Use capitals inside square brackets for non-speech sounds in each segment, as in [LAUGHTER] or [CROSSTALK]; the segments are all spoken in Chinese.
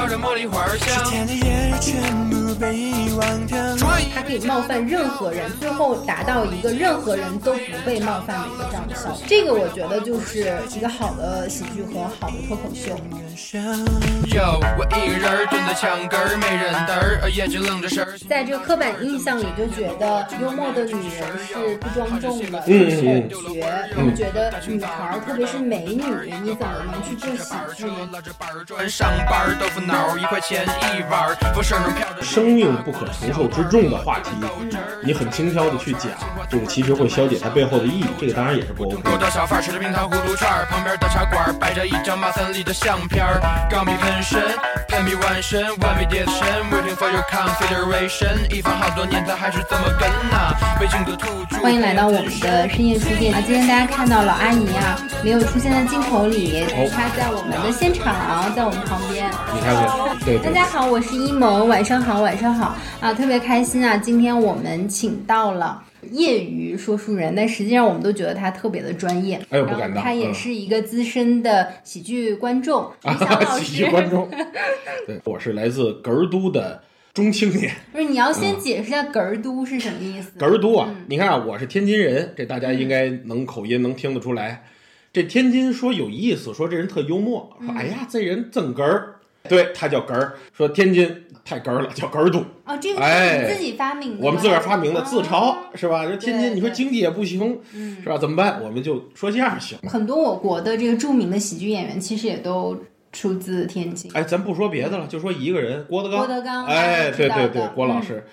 飘着茉莉花香。天的夜全部被遗忘掉。它可以冒犯任何人，最后达到一个任何人都不被冒犯的一个这样的效果。这个我觉得就是一个好的喜剧和好的脱口秀。哟，我一个人蹲在墙根儿，没人嘚儿，眼睛愣着神儿。在这个刻板印象里，就觉得幽默的女人是不庄重的，嗯是口诀，然后觉得女孩儿，特别是美女，你怎么能去做喜剧一块钱一碗生命不可承受之重的话题，你很轻佻的去讲，这个其实会消解它背后的意义，这个当然也是不 OK 的小贩儿吃着冰糖葫芦串儿，旁边的茶馆儿摆着一张马三立的相片儿，钢笔喷身，喷笔完身，完美叠身，waiting for your consideration，一放好多年，它还是这么跟呐、北京的土著。欢迎来到我们的深夜书店啊！今天大家看到老阿姨啊，没有出现在镜头里，她在我们的现场，在我们旁边。你看看，对对，大家好，我是一萌，晚上好，晚上好啊！特别开心啊！今天我们请到了业余说书人，但实际上我们都觉得他特别的专业。哎呦不敢当嗯他也是一个资深的喜剧观众，[LAUGHS] 喜剧。观众，[LAUGHS] 对，我是来自哏儿都的中青年。不是，你要先解释一下“哏儿都”是什么意思？哏儿都啊，你看啊，我是天津人，这大家应该能口音能听得出来。这天津说有意思，说这人特幽默，说哎呀这人真哏儿，对他叫哏儿。说天津太哏儿了，叫哏儿堵。哦，这个哎是你自己发明的吗，我们自个儿发明的自嘲哦是吧？这天津你说经济也不行是吧？怎么办？我们就说相声行。很多我国的这个著名的喜剧演员，其实也都出自天津。哎，咱不说别的了，就说一个人，郭德纲。郭德纲哎，对对对，郭老师。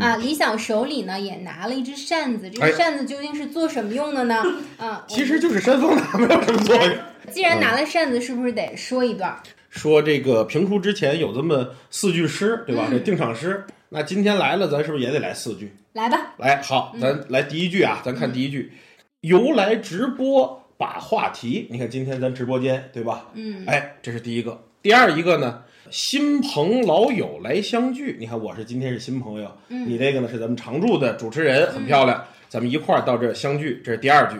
啊，李想手里呢也拿了一只扇子，这哎个扇子究竟是做什么用的呢？啊，其实就是扇风的，没有什么作用。既然拿了扇子，是不是得说一段？说这个评书之前有这么四句诗，对吧？这定场诗。那今天来了，咱是不是也得来四句？来吧，来，好，咱来第一句啊，咱看第一句，由来直播把话题。你看今天咱直播间对吧？嗯，哎，这是第一个。第二一个呢，新朋老友来相聚。你看我是今天是新朋友，嗯你这个呢是咱们常驻的主持人，很漂亮。咱们一块儿到这儿相聚，这是第二句。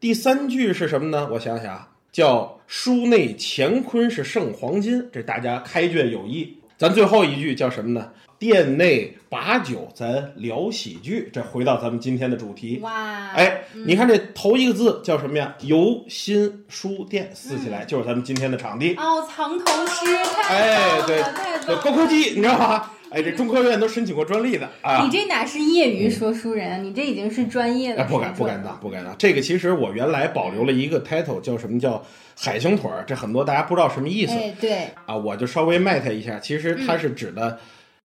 第三句是什么呢？我想想啊，叫书内乾坤是胜黄金，这大家开卷有益。咱最后一句叫什么呢？店内把酒，咱聊喜剧。这回到咱们今天的主题。哇，哎，你看这头一个字叫什么呀？由心书店，撕起来就是咱们今天的场地。哦，藏头诗，太哎，棒对对。高科技，你知道吧？哎，这中科院都申请过专利的啊你。这哪是业余说书人，你这已经是专业的哎，不敢不敢当，不敢当。这个其实我原来保留了一个 title，叫什么叫海星腿儿，这很多大家不知道什么意思哎，对，啊，我就稍微卖它一下。其实它是指的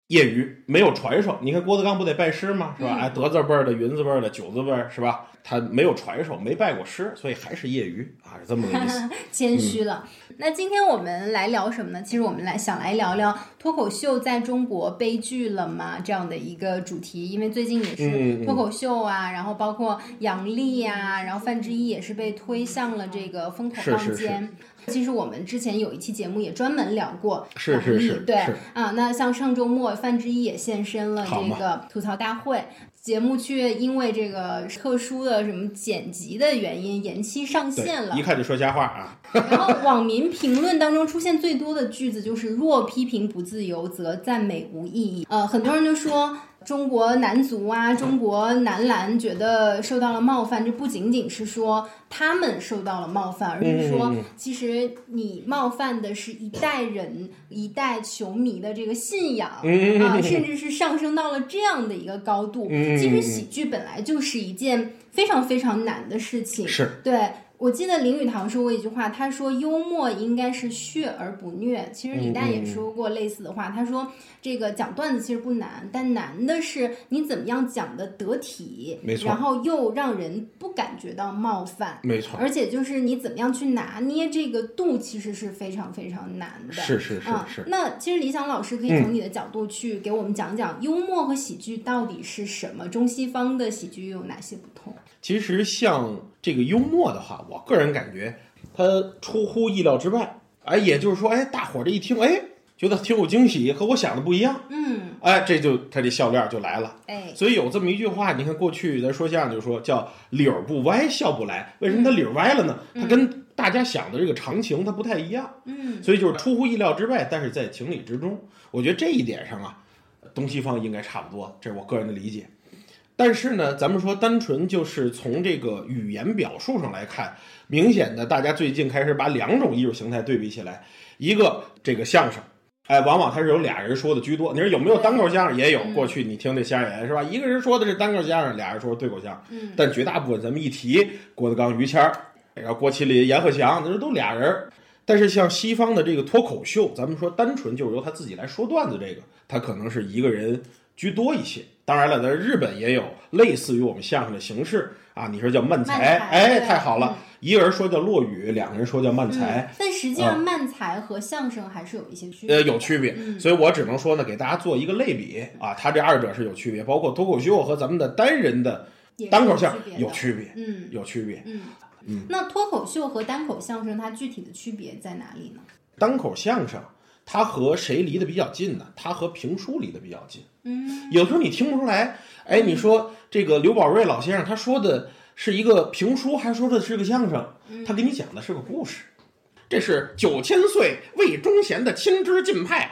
业余，没有传授。你看郭德纲不得拜师吗？是吧？嗯哎，德字辈儿的、云字辈儿的、九字辈儿是吧？他没有传授，没拜过师，所以还是业余啊，是这么个意思。[LAUGHS] 谦虚了。那今天我们来聊什么呢？其实我们来想来聊聊脱口秀在中国悲剧了吗这样的一个主题，因为最近也嗯是嗯脱口秀啊，然后包括杨笠呀，然后范志毅也是被推向了这个风口是是浪尖。其实我们之前有一期节目也专门聊过是是是对是啊。那像上周末范志毅也现身了这个吐槽大会，节目却因为这个特殊的什么剪辑的原因延期上线了，一。看就说瞎话啊。[LAUGHS] 然后网民评论当中出现最多的句子就是“若批评不自由，则赞美无意义”。呃，很多人就说中国男足啊，中国男篮觉得受到了冒犯，这不仅仅是说他们受到了冒犯，而是说其实你冒犯的是一代人、一代球迷的这个信仰嗯啊，甚至是上升到了这样的一个高度。嗯其实喜剧本来就是一件非常非常难的事情，是对。我记得林语堂说过一句话，他说幽默应该是血而不虐。其实李诞也说过类似的话，他说这个讲段子其实不难，但难的是你怎么样讲的得体，没错然后又让人不感觉到冒犯。没错，而且就是你怎么样去拿捏这个度，其实是非常非常难的。是是是啊是。那其实李想老师可以从你的角度去给我们讲讲幽默和喜剧到底是什么，中西方的喜剧又有哪些不同？其实像这个幽默的话，我个人感觉它出乎意料之外。哎，也就是说，哎，大伙儿这一听，哎，觉得挺有惊喜，和我想的不一样。嗯，哎，这就他这笑料就来了。哎，所以有这么一句话，你看过去咱说相声就说叫理儿不歪笑不来，为什么他理儿歪了呢？他跟大家想的这个常情它不太一样，嗯，所以就是出乎意料之外，但是在情理之中。我觉得这一点上啊，东西方应该差不多，这是我个人的理解。但是呢，咱们说单纯就是从这个语言表述上来看，明显的大家最近开始把两种艺术形态对比起来，一个这个相声。哎，往往它是有俩人说的居多。你说有没有单口相声？也有。过去你听这相声演员是吧？一个人说的是单口相声，俩人说的对口相声。嗯，但绝大部分咱们一提郭德纲、于谦儿，然后郭麒麟、阎鹤祥，那都俩人。但是像西方的这个脱口秀，咱们说单纯就是由他自己来说段子，这个他可能是一个人居多一些。当然了，在日本也有类似于我们相声的形式啊，你说叫慢才，哎，太好了，一个人说叫落雨，两个人说叫慢才。嗯但实际上慢才和相声还是有一些区别。呃，有区别，嗯所以我只能说呢，给大家做一个类比啊，它这二者是有区别，包括脱口秀和咱们的单人的单口相声有区别，嗯有区别。嗯嗯那脱口秀和单口相声它具体的区别在哪里呢？单口相声它和谁离得比较近呢？他和评书离得比较近。嗯有时候你听不出来，哎，你说这个刘宝瑞老先生他说的是一个评书，还说的是个相声，他给你讲的是个故事。这是九千岁魏忠贤的亲支近派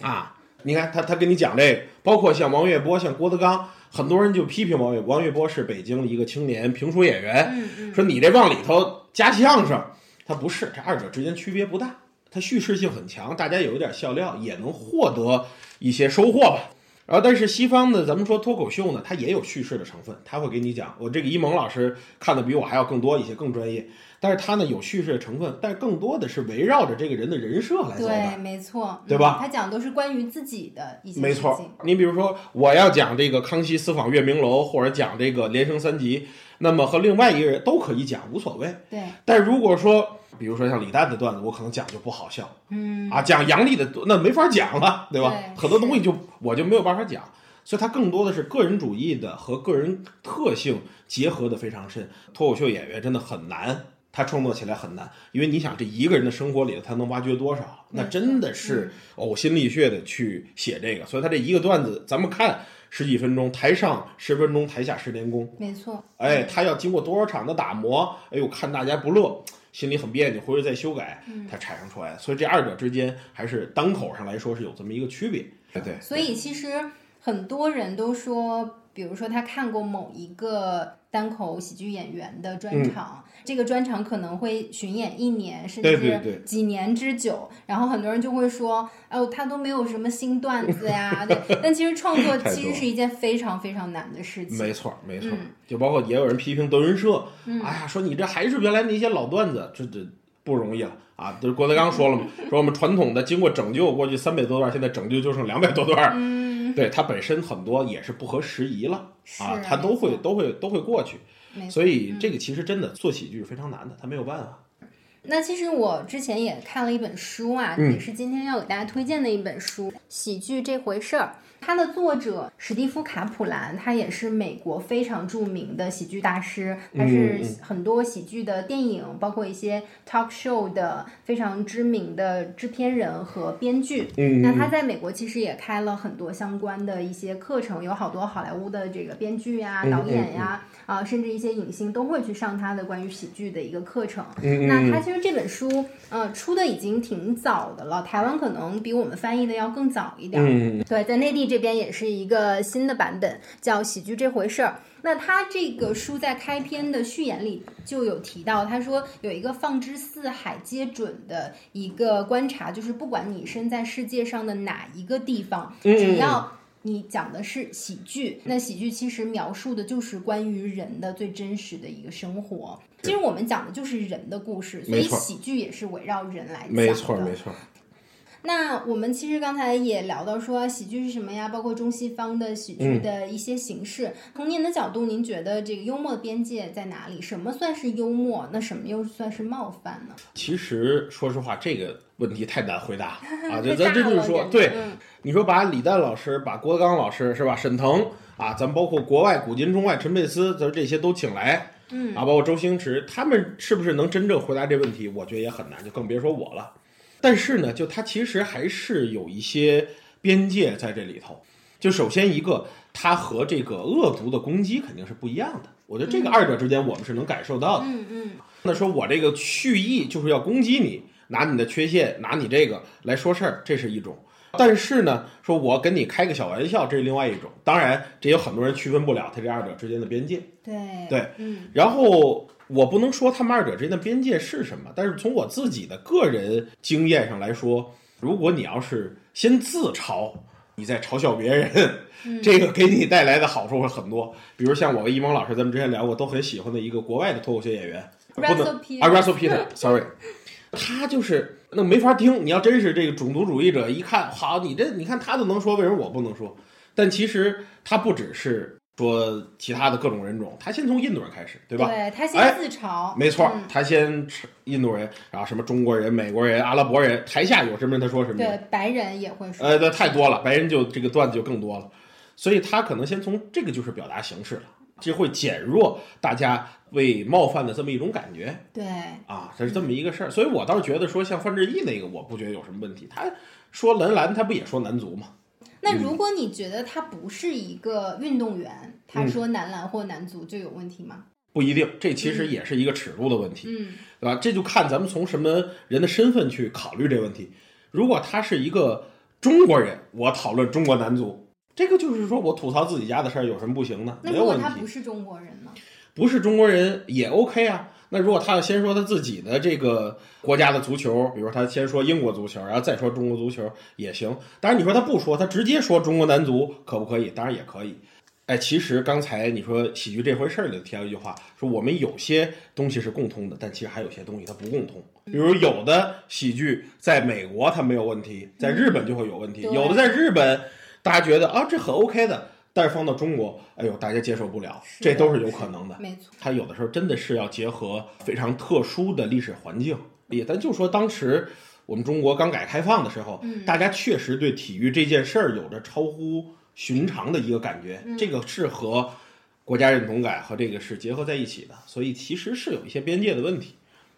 啊！你看他他跟你讲这个，包括像王月波、像郭德纲，很多人就批评王月王月波是北京的一个青年评书演员，说你这往里头加相声，他不是，这二者之间区别不大，它叙事性很强，大家有一点笑料也能获得一些收获吧。然后，但是西方的咱们说脱口秀呢，它也有叙事的成分，他会给你讲。我这个一萌老师看的比我还要更多一些，更专业。但是他呢有叙事的成分，但更多的是围绕着这个人的人设来走对，的。没错，对吧嗯他讲都是关于自己的一些没错事情。，你比如说，我要讲这个康熙私访月明楼，或者讲这个连升三级，那么和另外一个人都可以讲，无所谓。对，但如果说，比如说像李诞的段子，我可能讲就不好笑嗯啊，讲杨笠的那没法讲了，对吧？对很多东西就我就没有办法讲，所以它更多的是个人主义的和个人特性结合的非常深。脱口秀演员真的很难，他创作起来很难，因为你想这一个人的生活里头，他能挖掘多少？那真的是呕心沥血的去写这个，所以他这一个段子，咱们看十几分钟，台上十分钟，台下十年功。没错。哎，他要经过多少场的打磨？哎呦，看大家不乐，心里很别扭，回去再修改，它产生出来的。所以这二者之间还是单口上来说是有这么一个区别。对对，所以其实很多人都说，比如说他看过某一个单口喜剧演员的专场，这个专场可能会巡演一年，甚至几年之久。然后很多人就会说，哦，他都没有什么新段子呀。对，但其实创作 [LAUGHS] 其实是一件非常非常难的事情。没错没错。嗯就包括也有人批评德云社，哎呀，说你这还是原来那些老段子，这这不容易了啊！就是郭德纲说了嘛，[LAUGHS] 说我们传统的经过拯救过去三百多段，现在拯救就剩两百多段。嗯，对它本身很多也是不合时宜了啊，它都会都会都会过去。所以这个其实真的做喜剧是非常难的，它没有办法。那其实我之前也看了一本书啊，嗯也是今天要给大家推荐的一本书《喜剧这回事儿》。它的作者史蒂夫·卡普兰，他也是美国非常著名的喜剧大师，他是很多喜剧的电影，包括一些 talk show 的非常知名的制片人和编剧。嗯那他在美国其实也开了很多相关的一些课程，有好多好莱坞的这个编剧呀、嗯导演呀，啊，甚至一些影星都会去上他的关于喜剧的一个课程。嗯那他其实这本书，呃，出的已经挺早的了，台湾可能比我们翻译的要更早一点。嗯，对，在内地这边也是一个新的版本，叫《喜剧这回事儿》。那他这个书在开篇的序言里就有提到，他说有一个放之四海皆准的一个观察，就是不管你身在世界上的哪一个地方，嗯只要你讲的是喜剧，那喜剧其实描述的就是关于人的最真实的一个生活。其实我们讲的就是人的故事，所以喜剧也是围绕人来讲的。没错没错。那我们其实刚才也聊到说喜剧是什么呀，包括中西方的喜剧嗯的一些形式。从您的角度，您觉得这个幽默的边界在哪里？什么算是幽默？那什么又算是冒犯呢？其实说实话，这个问题太难回答 [LAUGHS] 啊！太这咱大了真就是说，对嗯，你说把李诞老师、把郭德纲老师是吧，沈腾啊，咱包括国外古今中外陈佩斯，咱这些都请来，嗯啊，包括周星驰，他们是不是能真正回答这问题？我觉得也很难，就更别说我了。但是呢，就它其实还是有一些边界在这里头。就首先一个，它和这个恶毒的攻击肯定是不一样的。我觉得这个二者之间我们是能感受到的。嗯嗯那说我这个蓄意就是要攻击你，拿你的缺陷，拿你这个来说事儿，这是一种。但是呢，说我跟你开个小玩笑，这是另外一种。当然，这有很多人区分不了它这二者之间的边界。对对，嗯然后我不能说他们二者之间的边界是什么，但是从我自己的个人经验上来说，如果你要是先自嘲，你再嘲笑别人，[LAUGHS] 这个给你带来的好处会很多。比如像我跟一萌老师，咱们之前聊过，都很喜欢的一个国外的脱口秀演员，不 Russell 能啊，Russell Peter，sorry，[LAUGHS] 他就是那没法听。你要真是这个种族主义者，一看好，你这你看他都能说，为什么我不能说？但其实他不只是说其他的各种人种，他先从印度人开始，对吧？对他哎先自嘲，没错，嗯他先吃印度人，然后什么中国人、美国人、阿拉伯人，台下有什么人他说什么。对白人也会说，呃，对，太多了，白人就这个段子就更多了，所以他可能先从这个就是表达形式了，这会减弱大家被冒犯的这么一种感觉对啊，这是这么一个事儿。所以我倒是觉得说像范志毅那个，我不觉得有什么问题。他说男篮，他不也说男足吗？那如果你觉得他不是一个运动员，他说男篮或男足就有问题吗？不一定，这其实也是一个尺度的问题。嗯对吧？这就看咱们从什么人的身份去考虑这个问题。如果他是一个中国人，我讨论中国男足，这个就是说我吐槽自己家的事儿，有什么不行呢？那如果。他不是中国人呢？不是中国人也 OK 啊。那如果他要先说他自己的这个国家的足球，比如他先说英国足球，然后再说中国足球也行。当然你说他不说，他直接说中国男足可不可以？当然也可以。哎，其实刚才你说喜剧这回事儿里提到一句话，说我们有些东西是共通的，但其实还有些东西它不共通。比如有的喜剧在美国它没有问题，在日本就会有问题；对有的在日本大家觉得啊这很 OK 的，但是放到中国，哎呦大家接受不了，这都是有可能的。没错，它有的时候真的是要结合非常特殊的历史环境。也咱就说当时我们中国刚改革开放的时候，嗯大家确实对体育这件事儿有着超乎寻常的一个感觉，嗯这个是和国家认同感和这个是结合在一起的，所以其实是有一些边界的问题。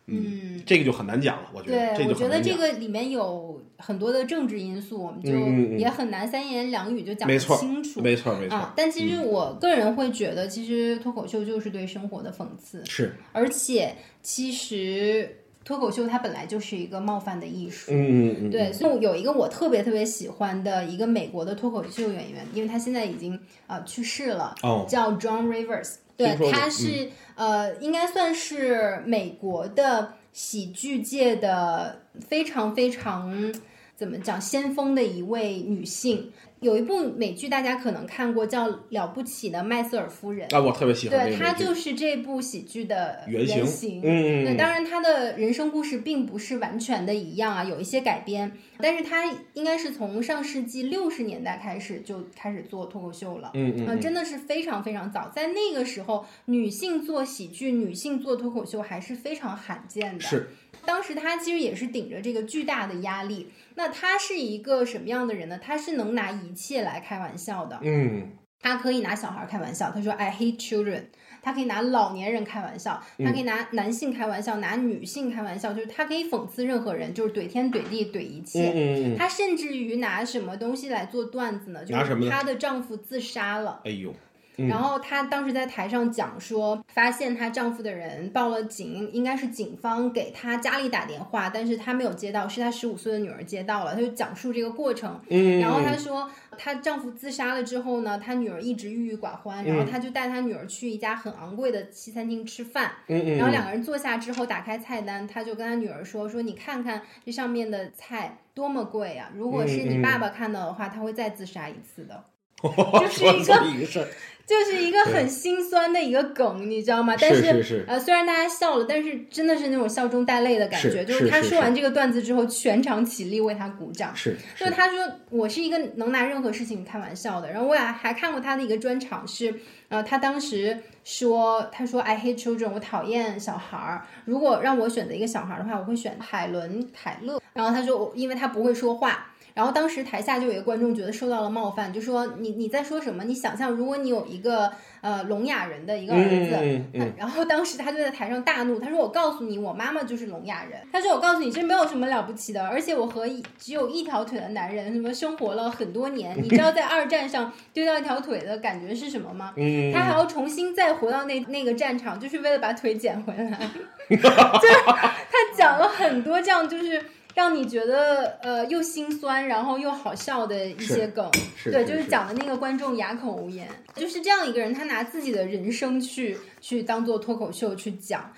嗯。这个就很难讲了，我觉得对，这我觉得这。个里面有很多的政治因素，我们就也很难三言两语就讲得没错清楚。没错没错，啊，但其实我个人会觉得，其实脱口秀就是对生活的讽刺，是，而且其实脱口秀它本来就是一个冒犯的艺术。嗯嗯嗯，对，所以有一个我特别特别喜欢的一个美国的脱口秀演员，因为他现在已经呃去世了，哦叫 John Rivers。对听说，过嗯他是、呃，应该算是美国的喜剧界的非常非常怎么讲先锋的一位女性。有一部美剧大家可能看过，叫《了不起的麦瑟尔夫人》。啊，我特别喜欢对，个美剧她就是这部喜剧的原型型。嗯嗯对，嗯当然她的人生故事并不是完全的一样啊，有一些改编，但是她应该是从上世纪六十年代开始就开始做脱口秀了。嗯嗯嗯，真的是非常非常早，在那个时候，女性做喜剧、女性做脱口秀还是非常罕见的。是，当时他其实也是顶着这个巨大的压力。那他是一个什么样的人呢？他是能拿一切来开玩笑的。嗯他可以拿小孩开玩笑，他说 I hate children。他可以拿老年人开玩笑，他可以拿男性开玩笑，拿女性开玩笑，就是他可以讽刺任何人，就是怼天怼地怼一嗯切。嗯嗯，她甚至于拿什么东西来做段子呢？就是他的丈夫自杀了，哎呦，然后她当时在台上讲说，发现她丈夫的人报了警，应该是警方给她家里打电话，但是她没有接到，是她十五岁的女儿接到了，她就讲述这个过程。嗯，然后她说，她丈夫自杀了之后呢，她女儿一直郁郁寡欢，然后她就带她女儿去一家很昂贵的西餐厅吃饭，嗯嗯，然后两个人坐下之后，打开菜单，她就跟她女儿说：“说你看看这上面的菜多么贵啊！如果是嗯你爸爸看到的话，他会再自杀一次的。[LAUGHS] 就是一个就是一个很心酸的一个梗，你知道吗？但是呃，虽然大家笑了，但是真的是那种笑中带泪的感觉。是就是他说完这个段子之后，全场起立为他鼓掌。是就是他说我是一个能拿任何事情开玩笑的，然后我也还看过他的一个专场是，呃，他当时说他说 I hate children，我讨厌小孩儿，如果让我选择一个小孩儿的话，我会选海伦凯勒。然后他说因为他不会说话。然后当时台下就有一个观众觉得受到了冒犯，就说你你在说什么？你想象如果你有一个呃聋哑人的一个儿子，嗯嗯嗯然后当时他就在台上大怒，他说：“我告诉你，我妈妈就是聋哑人。”他说：“我告诉你，这没有什么了不起的，而且我和一只有一条腿的男人，什么生活了很多年，你知道在二战上丢掉一条腿的感觉是什么吗？嗯，他还要重新再回到那那个战场，就是为了把腿捡回来。[LAUGHS] 就是他讲了很多这样，就是让你觉得呃又心酸，然后又好笑的一些梗。对，就是讲的那个观众哑口无言。就是这样一个人，他拿自己的人生去去当做脱口秀去讲。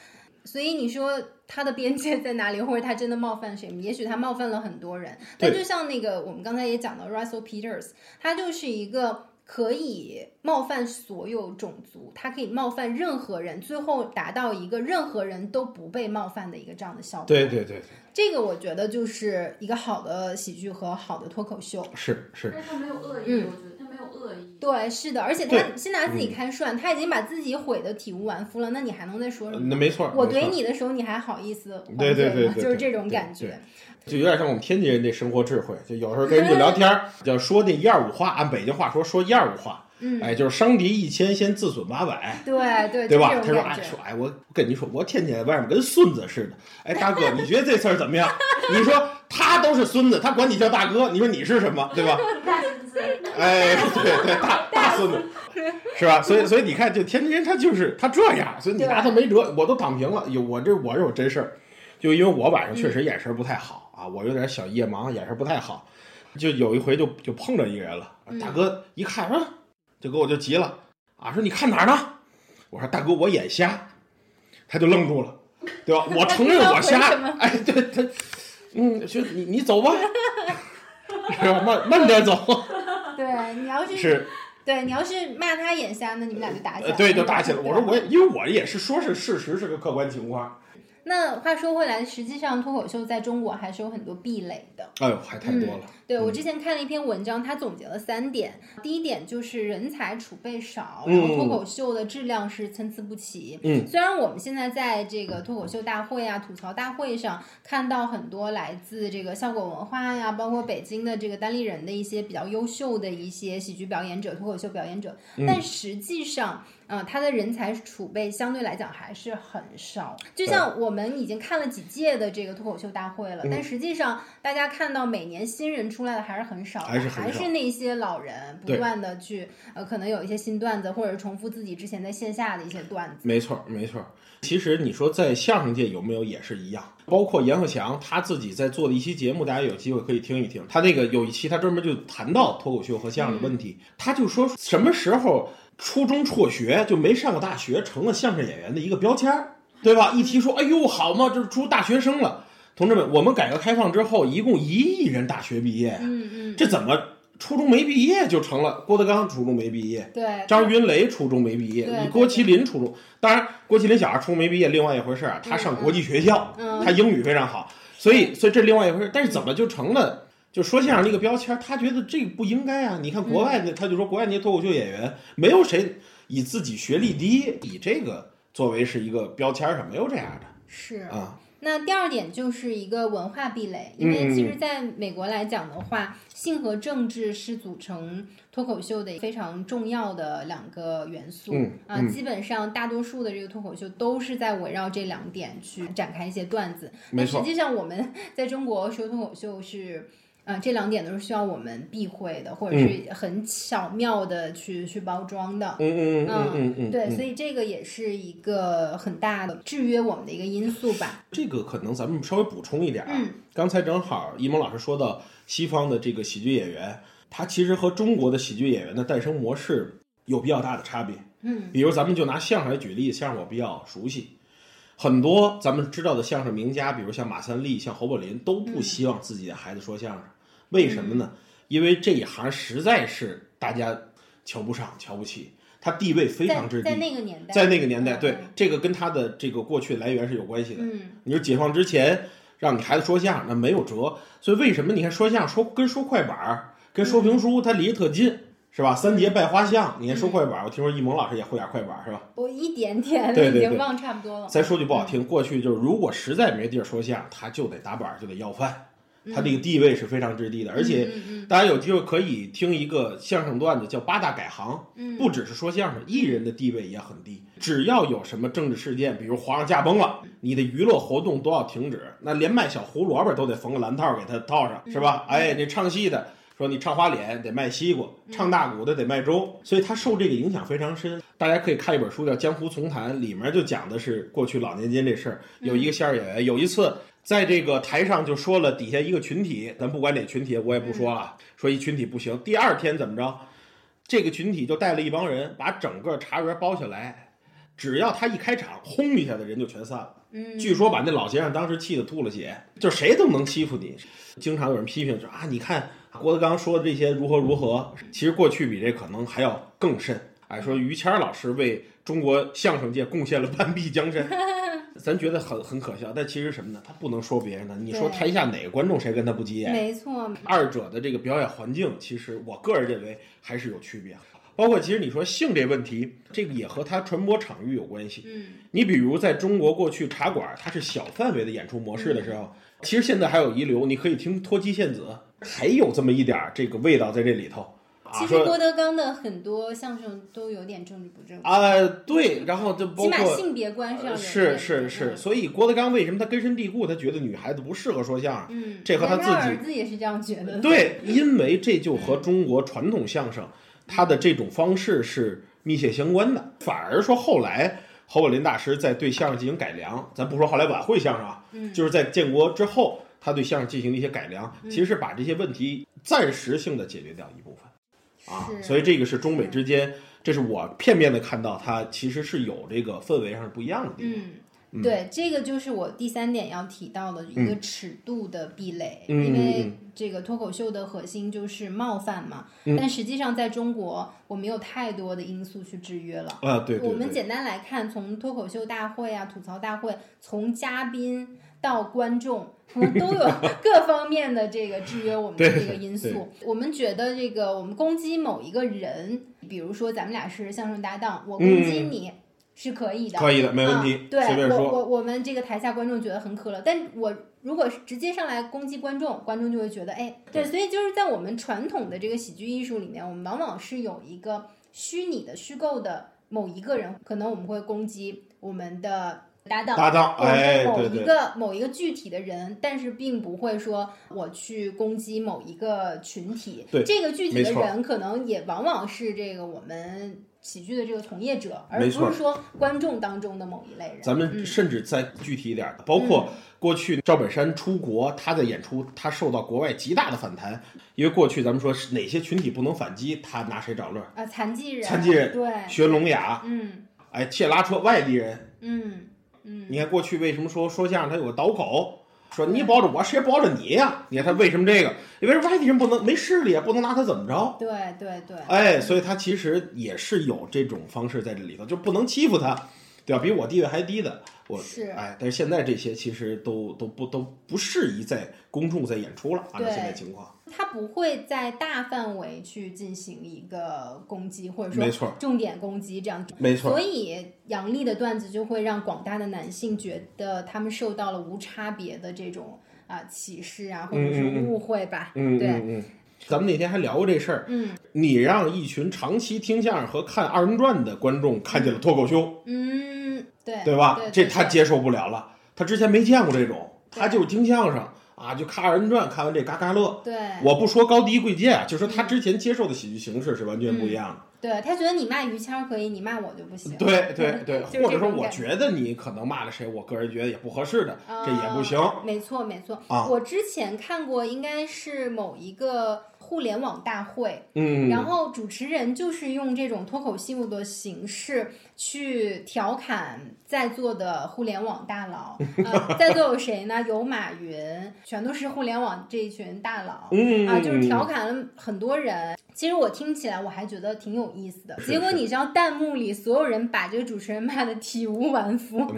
所以你说他的边界在哪里，或者他真的冒犯谁？也许他冒犯了很多人。但就像那个我们刚才也讲到 Russell Peters，他就是一个可以冒犯所有种族，他可以冒犯任何人，最后达到一个任何人都不被冒犯的一个这样的效果。对对对对，这个我觉得就是一个好的喜剧和好的脱口秀。是是，但是他没有恶意，嗯我觉得有恶意。对，是的，而且他先拿自己开涮，他已经把自己毁的体无完肤了，那你还能再说什么？那没错。我怼你的时候，你还好意思还对对对对对就是这种感觉。就有点像我们天津人的生活智慧，就有时候跟人家聊天儿，就说那一二五话，按北京话说说一二五话，嗯哎，就是伤敌一千，先自损八百。对对，对吧？就他说：“哎，说哎，我跟你说，我天天在外面跟孙子似的。哎，大哥，你觉得这事儿怎么样？[LAUGHS] 你说他都是孙子，他管你叫大哥，你说你是什么？对吧？哎，对对，大大孙子，是吧？所以所以你看，就天津人他就是他这样，所以你拿他没辙。我都躺平了，有我这我这有真事儿，就因为我晚上确实眼神不太好啊，我有点小夜盲，眼神不太好。就有一回就就碰着一个人了，大哥一看啊，就给我就急了啊，说你看哪儿呢？我说大哥，我眼瞎，他就愣住了，对吧？我承认我瞎哎，对他，嗯，就你你走吧，[LAUGHS] 是吧？慢慢点走，对你要是是。对你要是骂他眼瞎，那你们俩就打起来了。呃，对，就打起来了。我说我也，因为我也是说是事实，是个客观情况。那话说回来，实际上脱口秀在中国还是有很多壁垒的。哎呦，还太多了。对我之前看了一篇文章，它总结了三点。第一点就是人才储备少，嗯然后脱口秀的质量是参差不齐。嗯，虽然我们现在在这个脱口秀大会啊、吐槽大会上看到很多来自这个效果文化呀，包括北京的这个单立人的一些比较优秀的一些喜剧表演者、脱口秀表演者，嗯但实际上。嗯，他的人才储备相对来讲还是很少。就像我们已经看了几届的这个脱口秀大会了，嗯但实际上大家看到每年新人出来的还是很少，还是还是那些老人不断的去呃，可能有一些新段子，或者是重复自己之前在线下的一些段子。没错，没错。其实你说在相声界有没有也是一样，包括阎鹤祥他自己在做的一期节目，大家有机会可以听一听。他那个有一期他专门就谈到脱口秀和相声的问题，他就说什么时候初中辍学就没上过大学，成了相声演员的一个标签儿，对吧？一提说，哎呦，好嘛，这出大学生了。同志们，我们改革开放之后，一共一亿人大学毕业，嗯嗯，这怎么初中没毕业就成了？郭德纲初中没毕业，对，张云雷初中没毕业，你郭麒麟初中，当然郭麒麟小孩初中没毕业，另外一回事儿啊。他上国际学校，嗯他英语非常好，所以所以这另外一回事儿。但是怎么就成了就说相声那个标签儿？他觉得这个不应该啊！你看国外的，他就说国外那些脱口秀演员，没有谁以自己学历低，以这个作为是一个标签儿上，没有这样的是。啊。那第二点就是一个文化壁垒，因为其实在美国来讲的话，性和政治是组成脱口秀的非常重要的两个元素。嗯啊，嗯基本上大多数的这个脱口秀都是在围绕这两点去展开一些段子。那实际上我们 [LAUGHS] 在中国说脱口秀是。呃，这两点都是需要我们避讳的，或者是很巧妙的去、去包装的。嗯嗯嗯嗯嗯，对，嗯所以这个也是一个很大的制约我们的一个因素吧。这个可能咱们稍微补充一点啊。嗯刚才正好一萌老师说到西方的这个喜剧演员，他其实和中国的喜剧演员的诞生模式有比较大的差别。嗯比如咱们就拿相声来举例，相声我比较熟悉，很多咱们知道的相声名家，比如像马三立、像侯宝林，都不希望自己的孩子说相声，为什么呢？因为这一行实在是大家瞧不上、瞧不起，他地位非常之低。在在那个年代，在那个年代，对嗯这个跟他的这个过去来源是有关系的。嗯你说解放之前让你孩子说相声，那没有辙。所以为什么你看说相声说跟说快板儿、跟说评书，它离得特近，是吧？三节拜花像，你看说快板儿，我听说一萌老师也会点快板儿，是吧？我一点点对对对已经忘差不多了。咱说句不好听，过去就是如果实在没地儿说相声，他就得打板儿，就得要饭。他这个地位是非常之低的，而且大家有机会可以听一个相声段子叫八大改行，嗯不只是说相声，艺人的地位也很低。只要有什么政治事件，比如皇上驾崩了，你的娱乐活动都要停止，那连卖小胡萝卜都得缝个蓝套给他套上，是吧？哎，那唱戏的。说你唱花脸得卖西瓜，唱大鼓的得卖粥，所以他受这个影响非常深。大家可以看一本书叫《江湖丛谈》，里面就讲的是过去老年间这事儿。有一个相声演员，有一次在这个台上就说了底下一个群体，咱不管哪群体，我也不说了，说一群体不行。第二天怎么着？这个群体就带了一帮人，把整个茶园包下来，只要他一开场，轰一下的人就全散了。嗯，据说把那老先生当时气得吐了血，就谁都能欺负你。经常有人批评说啊，你看郭德纲说的这些如何如何，其实过去比这可能还要更甚。哎，说于谦儿老师为中国相声界贡献了半壁江山，[LAUGHS] 咱觉得很很可笑。但其实什么呢？他不能说别人的，你说台下哪个观众谁跟他不急眼？没错，二者的这个表演环境，其实我个人认为还是有区别。包括其实你说性这问题，这个也和它传播场域有关系。嗯你比如在中国过去茶馆，它是小范围的演出模式的时候，其实现在还有遗留，你可以听脱机献子，还有这么一点儿这个味道在这里头。啊，其实郭德纲的很多相声都有点政治不正确，啊，对，然后就包起码括性别观上有是是是，嗯所以郭德纲为什么他根深蒂固，他觉得女孩子不适合说相声？嗯，这和他自己儿子也是这样觉得的。对，因为这就和中国传统相声他的这种方式是密切相关的。反而说后来侯宝林大师在对相声进行改良，咱不说后来晚会相声啊，嗯就是在建国之后，他对相声进行了一些改良，其实是把这些问题暂时性的解决掉一部分啊。所以这个是中美之间，这是我片面的看到，它其实是有这个氛围上是不一样的地方。嗯，对，这个就是我第三点要提到的一个尺度的壁垒，嗯因为嗯这个脱口秀的核心就是冒犯嘛，嗯但实际上在中国，我们有太多的因素去制约了。啊，对对对，我们简单来看，从脱口秀大会啊、吐槽大会，从嘉宾到观众，可能都有 [LAUGHS] 各方面的这个制约我们的这个因素。我们觉得这个我们攻击某一个人，比如说咱们俩是相声搭档，我攻击嗯你是可以的，可以的，没问啊题，对。我我我们这个台下观众觉得很可乐，但我如果是直接上来攻击观众，观众就会觉得哎，对，所以就是在我们传统的这个喜剧艺术里面，我们往往是有一个虚拟的、虚构的某一个人，可能我们会攻击我们的搭档。搭档，哎，某一个某一个具体的人，但是并不会说我去攻击某一个群体。对这个具体的人可能也往往是这个我们喜剧的这个从业者，而不是说观众当中的某一类人。咱们嗯甚至再具体一点儿，包括过去赵本山出国，他的演出他受到国外极大的反弹，因为过去咱们说是哪些群体不能反击，他拿谁找乐儿？啊，残疾人，残疾人对，学聋哑，嗯哎，切拉车外地人，嗯嗯，你看过去为什么说说相声他有个倒口？说你保着我，谁保着你呀？你看他为什么这个？因为外地人不能没势力，不能拿他怎么着？对对对，哎，所以他其实也是有这种方式在这里头，就不能欺负他，对吧？比我地位还低的，我是哎，但是现在这些其实都都不都不适宜在公众在演出了，按照现在情况，他不会在大范围去进行一个攻击，或者没错说重点攻击这样。没错所，以杨笠的段子就会让广大的男性觉得他们受到了无差别的这种啊、歧视啊，或者是误会吧。嗯对，嗯嗯。咱们那天还聊过这事儿，嗯你让一群长期听相声和看二人转的观众看见了脱口秀，嗯，对对吧？对这他接受不了了，他之前没见过这种，他就是听相声啊，就看二人转，看完这嘎嘎乐。对，我不说高低贵贱啊，就说他之前接受的喜剧形式是完全不一样的。对他觉得你骂于谦儿可以，你骂我就不行。对对对，[LAUGHS] 或者说我觉得你可能骂了谁，我个人觉得也不合适的，这也不行。啊没错没错，啊我之前看过，应该是某一个互联网大会，嗯，然后主持人就是用这种脱口秀的形式去调侃在座的互联网大佬。呃，在座有谁呢？有马云，全都是互联网这一群大佬。嗯啊，就是调侃了很多人。其实我听起来我还觉得挺有意思的。结果你知道弹幕里所有人把这个主持人骂的体无完肤。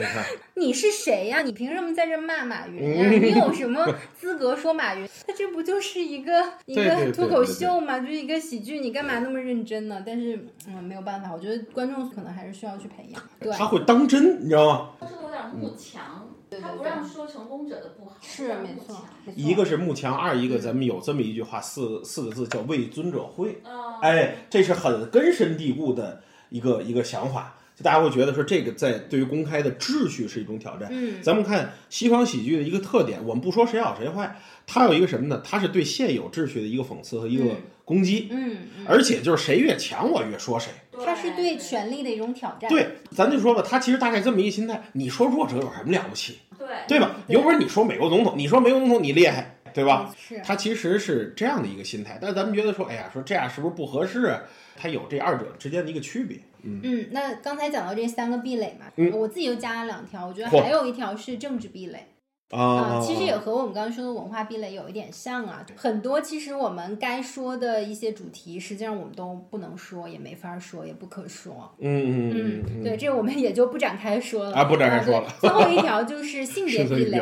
你是谁呀？你凭什么在这骂马云呀？嗯你有什么资格说马云？他这不就是一个 [LAUGHS] 一个脱口秀嘛，就是一个喜剧，你干嘛那么认真呢？但是嗯，没有办法，我觉得观众可能还是需要去培养。对，他会当真，你知道吗？这个有点慕强，他不让说成功者的不好，是没错，一个是慕强，二一个咱们有这么一句话，四四个字叫为尊者讳。啊，哎，这是很根深蒂固的一个一个想法，就大家会觉得说这个在对于公开的秩序是一种挑战。嗯咱们看西方喜剧的一个特点，我们不说谁好谁坏，它有一个什么呢？它是对现有秩序的一个讽刺和一个嗯攻击，嗯嗯，而且就是谁越强，我越说谁。它是对权力的一种挑战。对，咱就说吧，他其实大概这么一个心态。你说弱者有什么了不起，对对吧？有本事你说美国总统，你说美国总统你厉害，对吧？是，他其实是这样的一个心态，但咱们觉得说，哎呀，说这样是不是不合适啊？它有这二者之间的一个区别。嗯，嗯，那刚才讲到这三个壁垒嘛，嗯我自己又加了两条，我觉得还有一条是政治壁垒。啊啊，其实也和我们刚刚说的文化壁垒有一点像啊。很多其实我们该说的一些主题，实际上我们都不能说，也没法说，也不可说。嗯嗯嗯，嗯对，这我们也就不展开说了啊不展开说了啊最后一条就 [LAUGHS] 是性别壁垒。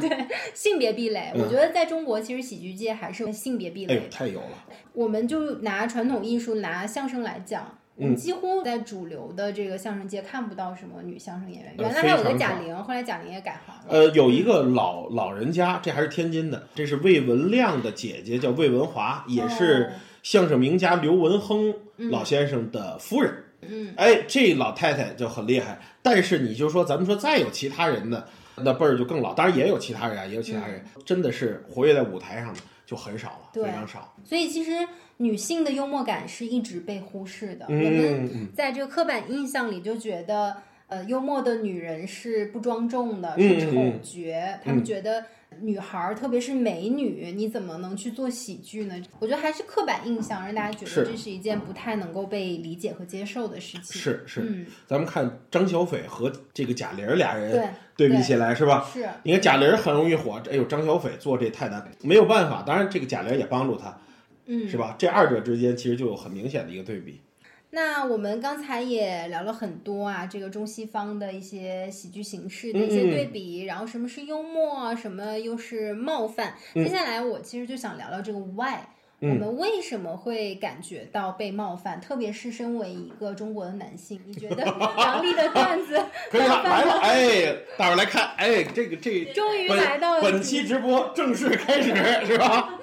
对性别壁垒，嗯我觉得在中国其实喜剧界还是有性别壁垒，。太有了。我们就拿传统艺术、拿相声来讲。嗯几乎在主流的这个相声界看不到什么女相声演员，呃原来还有个贾玲，后来贾玲也改行了。呃，有一个老老人家，这还是天津的，这是魏文亮的姐姐，叫魏文华，也是哦相声名家刘文亨老先生的夫人。嗯，哎，这老太太就很厉害。但是你就说，咱们说再有其他人的，那辈儿就更老。当然也有其他人啊，也有其他人，真的是活跃在舞台上的就很少了，非常少。所以其实女性的幽默感是一直被忽视的。我嗯们嗯在这个刻板印象里就觉得，呃，幽默的女人是不庄重的，嗯是丑嗯角。他们觉得女孩儿，特别是美女，你怎么能去做喜剧呢？我觉得还是刻板印象，让大家觉是得这是一件不太能够被理解和接受的事情。是是。嗯，咱们看张小斐和这个贾玲儿俩人对对对比起来，是吧？是，你看贾玲儿很容易火，哎呦，张小斐做这太难，没有办法。当然，这个贾玲也帮助他，嗯，是吧？这二者之间其实就有很明显的一个对比。那我们刚才也聊了很多啊，这个中西方的一些喜剧形式的嗯一些对比，然后什么是幽默，什么又是冒犯。接下来我其实就想聊聊这个 why，、我嗯们为什么会感觉到被冒犯？特别是身为一个中国的男性，你觉得 [LAUGHS] 杨笠的段子 [LAUGHS] 可以了，来了，吗？哎，大伙儿来看，哎，这个这 [LAUGHS] 终于来到了本本期直播正式开始，是吧？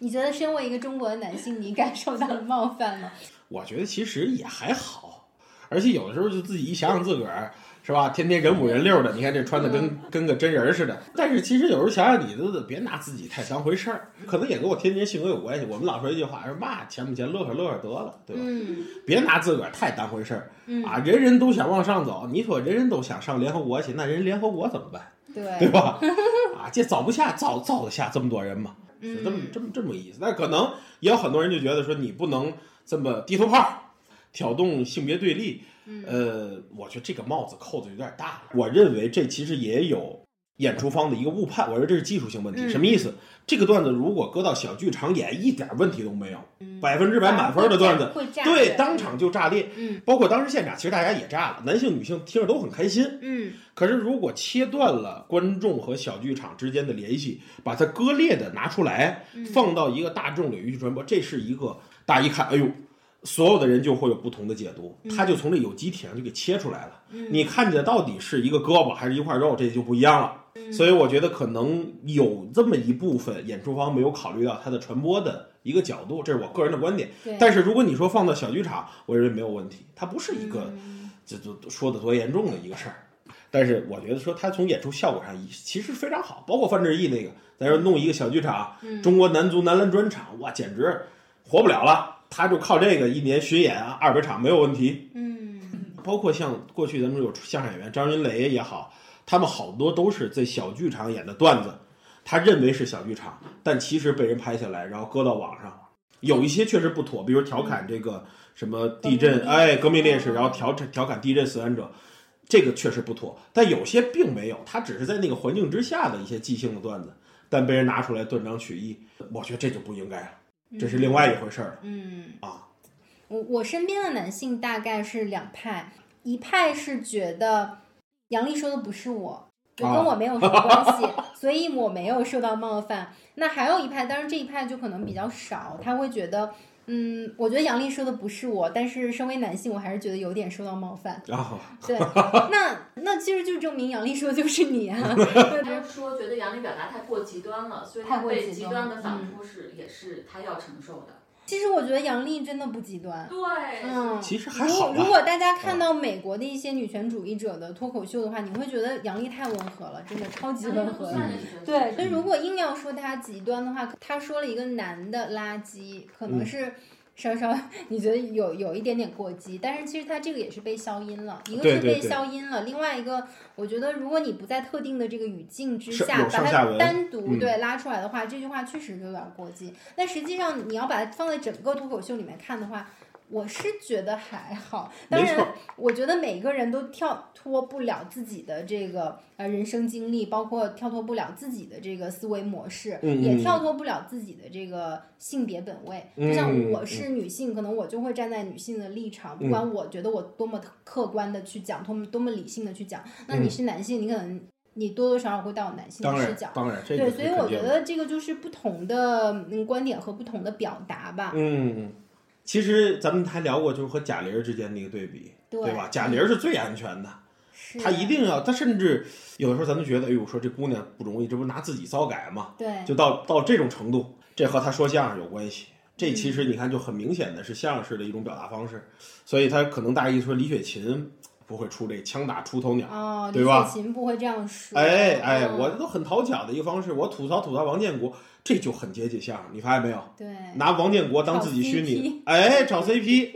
你觉得身为一个中国的男性，你感受到了冒犯吗？我觉得其实也还好，而且有的时候就自己一想想自个儿，是吧？天天人五人六的，你看这穿的跟跟个真人似的。但是其实有时候想想，你都别拿自己太当回事儿，可能也跟我天天性格有关系。我们老说一句话，说嘛钱不钱，乐呵乐呵得了，对吧？嗯别拿自个儿太当回事儿嗯，啊！人人都想往上走，你说人人都想上联合国去，那人联合国怎么办？对对，吧？[LAUGHS] 啊，这造不下，造造得下这么多人吗？是这么嗯这么这么个意思。那可能也有很多人就觉得说你不能这么低头炮，挑动性别对立。嗯呃，我觉得这个帽子扣的有点大。我认为这其实也有演出方的一个误判，我认为这是技术性问题。嗯什么意思？这个段子如果搁到小剧场演，一点问题都没有，嗯百分之百满分的段子，对，当场就炸裂。嗯包括当时现场，其实大家也炸了，男性女性听着都很开心。嗯可是，如果切断了观众和小剧场之间的联系，把它割裂的拿出来，嗯放到一个大众领域去传播，这是一个大家一看，哎呦，所有的人就会有不同的解读，嗯他就从这有机体上就给切出来了。你看见到底是一个胳膊还是一块肉，这就不一样了。嗯所以我觉得可能有这么一部分演出方没有考虑到它的传播的一个角度，这是我个人的观点。但是如果你说放到小剧场，我认为没有问题，它不是一个嗯这都都说的多严重的一个事儿。但是我觉得说他从演出效果上其实非常好，包括范志毅那个，咱说弄一个小剧场，嗯中国男足男篮专场，哇，简直活不了了。他就靠这个一年巡演啊，二百场没有问题。嗯包括像过去咱们有相声演员张云雷也好，他们好多都是在小剧场演的段子，他认为是小剧场，但其实被人拍下来，然后搁到网上。有一些确实不妥，比如调侃这个什么地震，哎，革命烈士，然后调调侃地震死难者，这个确实不妥。但有些并没有，他只是在那个环境之下的一些即兴的段子，但被人拿出来断章取义，我觉得这就不应该了，这是另外一回事儿了嗯。啊。我我身边的男性大概是两派，一派是觉得杨笠说的不是我，就跟我没有什么关系，[LAUGHS] 所以我没有受到冒犯。那还有一派，当然这一派就可能比较少，他会觉得嗯，我觉得杨笠说的不是我，但是身为男性，我还是觉得有点受到冒犯。[LAUGHS] 对，那那其实就证明杨笠说的就是你啊。[LAUGHS] 他 [LAUGHS] 说觉得杨笠表达太过极端了，所以太他被极端的反嗯扑是、也是他要承受的。其实我觉得杨笠真的不极端。对，嗯，其实还如好如果大家看到美国的一些女权主义者的脱口秀的话，你会觉得杨笠太温和了，真的超级温和。对，但如果硬要说她极端的话，她说了一个男的垃圾，可能嗯是稍稍你觉得有有一点点过激，但是其实它这个也是被消音了，一个是被对对对消音了，另外一个我觉得如果你不在特定的这个语境之是下把它单独嗯对拉出来的话，这句话确实有点过激。但实际上你要把它放在整个脱口秀里面看的话。我是觉得还好，当然，我觉得每个人都跳脱不了自己的这个呃人生经历，包括跳脱不了自己的这个思维模式，也跳脱不了自己的这个性别本位。嗯就像嗯我是女性，可能我就会站在女性的立场，不管我觉得我多么客观的去讲，多么多么理性的去讲。那你是男性，你可能你多多少少会带有男性的视角。然当然，对，所以我觉得这个就是不同的嗯观点和不同的表达吧。嗯，嗯其实咱们还聊过，就是和贾玲儿之间的一个对比，对吧？贾玲儿是最安全的，她一定要，她甚至有的时候咱们觉得，哎呦，说这姑娘不容易，这不拿自己糟改吗？对就到到这种程度，这和她说相声有关系。这其嗯实你看，就很明显的是相声式的一种表达方式，所以她可能大意说李雪琴不会出这枪打出头鸟，哦，对吧雪琴不会这样说。哎哎，嗯我这都很讨巧的一个方式，我吐槽吐槽王建国，这就很接近相声，你发现没有？对拿王建国当自己虚拟哎，找 CP，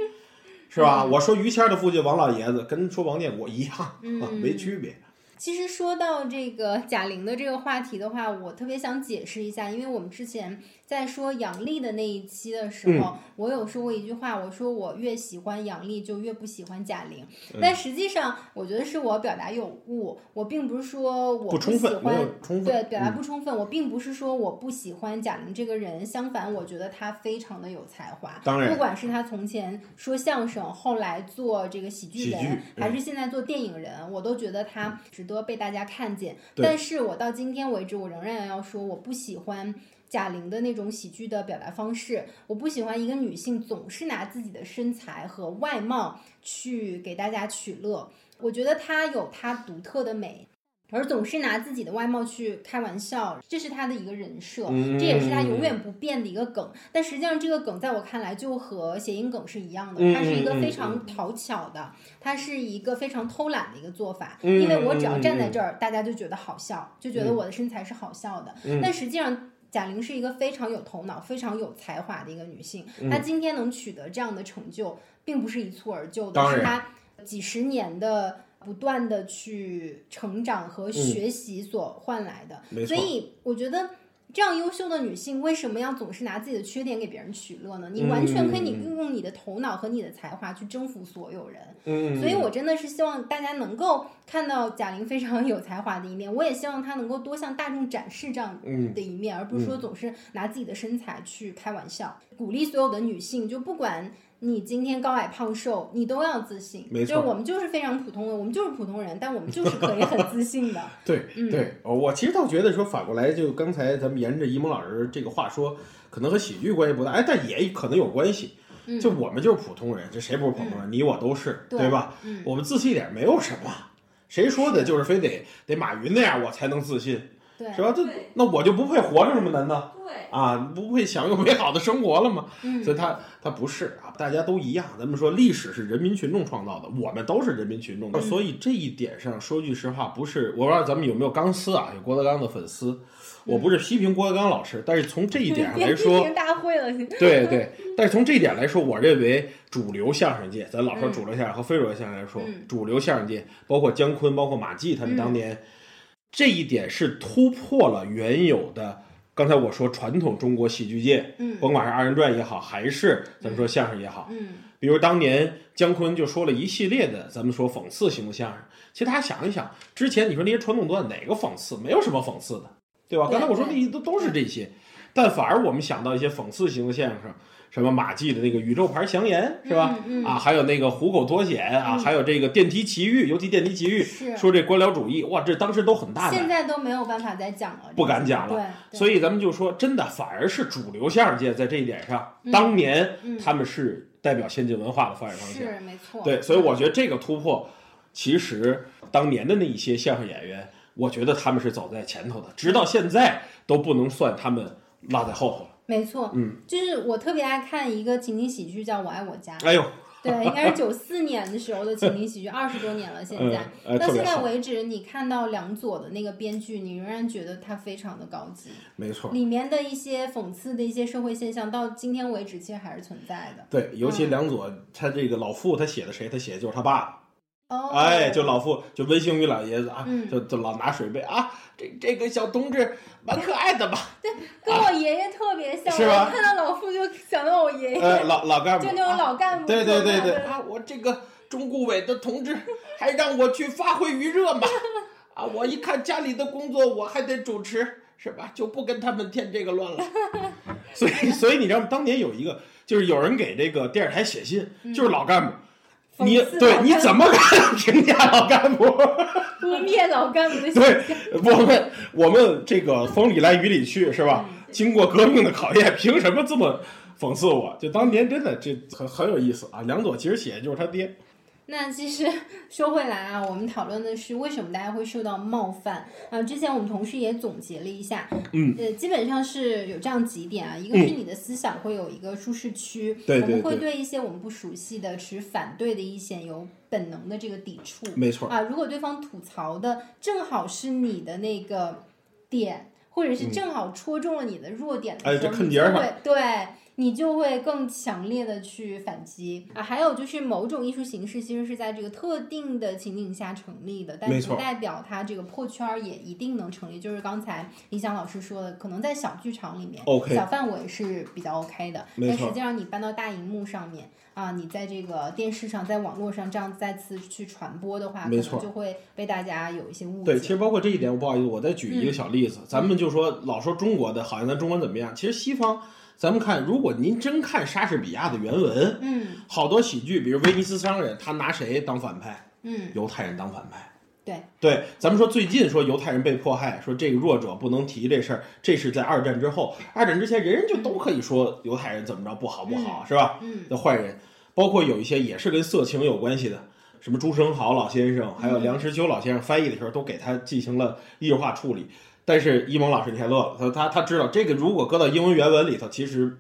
是吧？嗯我说于谦的父亲王老爷子，跟说王建国一样，啊，嗯 [LAUGHS] 没区别。其实说到这个贾玲的这个话题的话，我特别想解释一下，因为我们之前在说杨笠的那一期的时嗯候，我有说过一句话，我说我越喜欢杨笠就越不喜欢贾玲，嗯但实际上我觉得是我表达有误，我并不是说我喜不充分，没欢对，表达嗯不充分。我并不是说我不喜欢贾玲这个人，相反，我觉得她非常的有才华。当然不管是她从前说相声，后来做这个喜剧人，还是现在做电影人，我都觉得她值得被大家看见。但是我到今天为止，我仍然要说，我不喜欢。贾玲的那种喜剧的表达方式，我不喜欢一个女性总是拿自己的身材和外貌去给大家取乐。我觉得她有她独特的美，而总是拿自己的外貌去开玩笑，这是他的一个人设，嗯这也是他永远不变的一个梗。但实际上，这个梗在我看来就和谐音梗是一样的，嗯它是一个嗯非常讨巧的，它是一个非常偷懒的一个做法。嗯因为我只要站在这儿，大家就觉得好笑，就觉得我的身材是好笑的。嗯但实际上。贾玲是一个非常有头脑、非常有才华的一个女性，嗯她今天能取得这样的成就，并不是一蹴而就的，是她几十年的不断的去成长和学习所换来的。嗯所以我觉得。这样优秀的女性为什么要总是拿自己的缺点给别人取乐呢？你完全可以你运用你的头脑和你的才华去征服所有人。嗯，所以我真的是希望大家能够看到贾玲非常有才华的一面，我也希望她能够多向大众展示这样嗯的一面，而不是说总是拿自己的身材去开玩笑。鼓励所有的女性，就不管你今天高矮胖瘦，你都要自信。没错就是我们就是非常普通的，我们就是普通人，但我们就是可以很自信的。[LAUGHS] 对嗯对，哦我其实倒觉得说反过来，就刚才咱们沿着一萌老师这个话说，可能和喜剧关系不大，哎，但也可能有关系。嗯就我们就是普通人，这谁不是普通人？你我都是，对吧？嗯我们自信一点没有什么，谁说的就是非得得马云那样我才能自信，对，是吧？这那我就不配活着什么？难道？对，啊，不配享有美好的生活了吗？嗯所以他他不是啊，大家都一样。咱们说历史是人民群众创造的，我们都是人民群众的，嗯所以这一点上说句实话，不是我不知道咱们有没有钢丝啊，有郭德纲的粉丝，我不是批评郭德纲老师，但是从这一点上来说，评大会了，对对，但是从这一点来说，我认为主流相声界，咱老说嗯主流相声和非主流相声来说，嗯主流相声界，包括姜昆，包括马季他们当年，这一点是突破了原有的。刚才我说传统中国喜剧界，嗯甭管是二人转也好，还是咱们说相声也好，嗯比如当年姜昆就说了一系列的咱们说讽刺型的相声。其实大家想一想，之前你说那些传统段哪个讽刺？没有什么讽刺的，对吧？对刚才我说那些都都是这些。但反而我们想到一些讽刺型的相声，什么马季的那个宇宙牌祥言是吧？嗯嗯啊，还有那个虎口脱险啊，嗯还有这个电梯奇遇，尤其电梯奇遇，说这官僚主义，哇，这当时都很大胆。现在都没有办法再讲了，不敢讲了对，对所以咱们就说，真的反而是主流相声界在这一点上，当年嗯他们是代表先进文化的发展方向。是没错，对，所以我觉得这个突破，其实当年的那一些相声演员，我觉得他们是走在前头的，直到现在都不能算他们落在后头了。没错，嗯，就是我特别爱看一个情景喜剧叫《我爱我家》，哎呦，对，应该是九四年的时候的情景喜剧，二十多年了，现在。嗯现在为止，你看到梁左的那个编剧，你仍然觉得他非常的高级，没错。里面的一些讽刺的一些社会现象，到今天为止其实还是存在的。对，尤其梁左，他这个老傅，他写的谁？他写的就是他爸爸。哦，哎，就老傅，就温星宇老爷子啊，嗯就就老拿水杯啊，这这个小同志蛮可爱的吧？对跟我爷爷特别像，是吧看到老傅就想到我爷爷，呃，老老干部，就那种老干部对对对对啊，我这个中顾委的同志还让我去发挥余热嘛，[LAUGHS] 啊，我一看家里的工作我还得主持，是吧？就不跟他们添这个乱了。[LAUGHS] 所以，所以你知道当年有一个，就是有人给这个电视台写信，就是老干部。嗯讽刺对你怎么敢 [LAUGHS] 评价老干部？[LAUGHS] 污蔑老干部的对。我们，我们这个风里来雨里去，是吧？经过革命的考验，凭什么这么讽刺我？就当年真的这很很有意思啊！梁左其实写的就是他爹。那其实 [LAUGHS] 说回来啊，我们讨论的是为什么大家会受到冒犯啊。之前我们同事也总结了一下，嗯，呃，基本上是有这样几点啊，一个是你的思想会有一个舒适区，对对我们会对对一些我们不熟悉的、持反对的意见有本能的这个抵触，没错啊。如果对方吐槽的正好是你的那个点，或者是正好戳中了你的弱点的哎时候，这坑节儿上你就会对。你就会更强烈的去反击啊，还有就是某种艺术形式其实是在这个特定的情景下成立的，但不代表它这个破圈儿也一定能成立。就是刚才李想老师说的，可能在小剧场里面 OK 小范围是比较 OK 的，但实际上你搬到大荧幕上面啊，你在这个电视上、在网络上这样再次去传播的话，可没错能就会被大家有一些误解。对，其实包括这一点，我不好意思，我再举一个小例嗯子，咱们就说老说中国的，好像咱中国怎么样？其实西方，咱们看，如果您真看莎士比亚的原文，嗯好多喜剧，比如威尼斯商人，他拿谁当反派？嗯，犹太人当反派。对对，咱们说最近说犹太人被迫害，说这个弱者不能提这事儿，这是在二战之后，二战之前人人就都可以说犹太人怎么着不好不好，是吧？嗯的坏人，包括有一些也是跟色情有关系的，什么朱生豪老先生，还有梁实秋老先生翻译的时候，都给他进行了艺术化处理。但是伊蒙老师你还乐了，他他他知道这个如果搁到英文原文里头，其实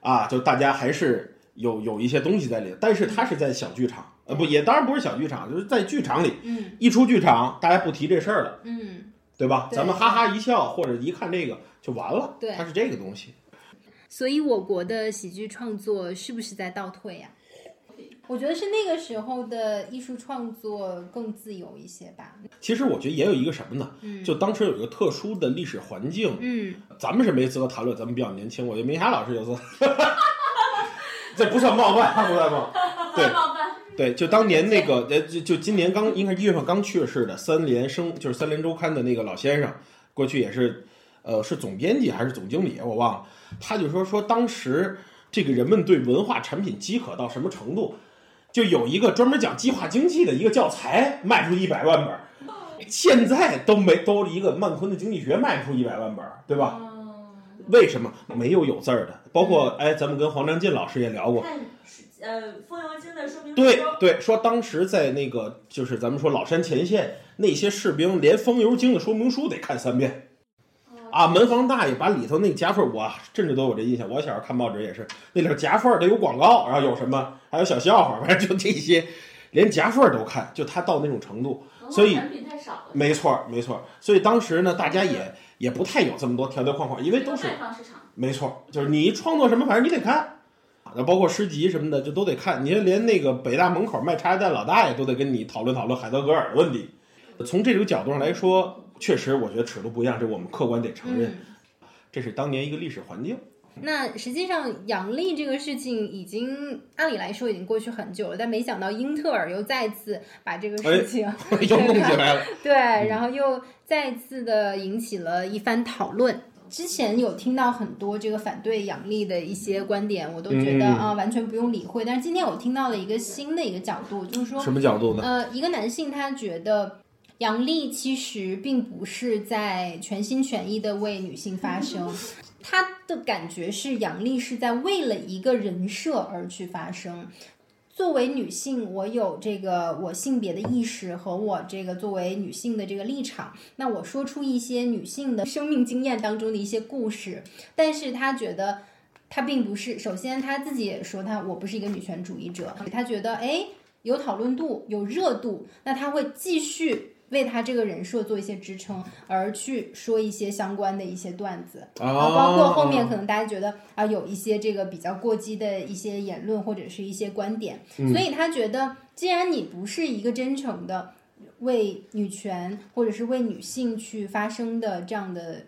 啊，就大家还是有有一些东西在里头，但是他是在小剧场，呃不也当然不是小剧场，就是在剧场里，嗯一出剧场大家不提这事儿了，嗯。对吧？对咱们哈哈一笑，或者一看这个就完了，对它是这个东西。所以我国的喜剧创作是不是在倒退呀、我觉得是那个时候的艺术创作更自由一些吧。其实我觉得也有一个什么呢？嗯就当时有一个特殊的历史环境，嗯，咱们是没资格谈论，咱们比较年轻。我觉得明霞老师有资格，这不算冒犯，不算冒犯。[LAUGHS] 对。对，就当年那个，呃，就就今年刚应该一月份刚去世的三联生，就是三联周刊的那个老先生，过去也是，呃，是总编辑还是总经理，我忘了。他就说说当时这个人们对文化产品饥渴到什么程度，就有一个专门讲计划经济的一个教材卖出一百万本儿，现在都没都一个曼昆的经济学卖不出一百万本儿，对吧？为什么没有有字儿的？包括哎，咱们跟黄章进老师也聊过，呃风油精的说明对，对，说当时在那个就是咱们说老山前线那些士兵，连风油精的说明书得看三遍。啊，门房大爷把里头那个夹缝儿，我甚至都有这印象。我小时候看报纸也是，那里头夹缝儿得有广告，然后有什么，还有小笑话，反正就这些，连夹缝儿都看，就他到那种程度。所以没错儿，没错儿。所以当时呢，大家也也不太有这么多条条框框，因为都是。没错，就是你创作什么，反正你得看，那包括诗集什么的，就都得看。你看，连那个北大门口卖茶叶蛋老大爷都得跟你讨论讨论海德格尔的问题。从这个角度上来说，确实我觉得尺度不一样，这我们客观得承认，嗯这是当年一个历史环境。那实际上杨笠这个事情已经按理来说已经过去很久了，但没想到英特尔又再次把这个事情、又弄起来了。[LAUGHS] 对，然后又再次的引起了一番讨论。之前有听到很多这个反对杨笠的一些观点，我都觉得嗯啊、完全不用理会。但是今天我听到了一个新的一个角度，就是说什么角度呢？呃，一个男性他觉得杨笠其实并不是在全心全意的为女性发声，[LAUGHS] 她的感觉是杨笠是在为了一个人设而去发声。作为女性，我有这个我性别的意识和我这个作为女性的这个立场，那我说出一些女性的生命经验当中的一些故事，但是她觉得她并不是，首先她自己也说她我不是一个女权主义者，她觉得哎有讨论度有热度，那她会继续为他这个人设做一些支撑，而去说一些相关的一些段子。啊啊，包括后面可能大家觉得啊，有一些这个比较过激的一些言论或者是一些观点，所以他觉得，既然你不是一个真诚的为女权或者是为女性去发声的这样的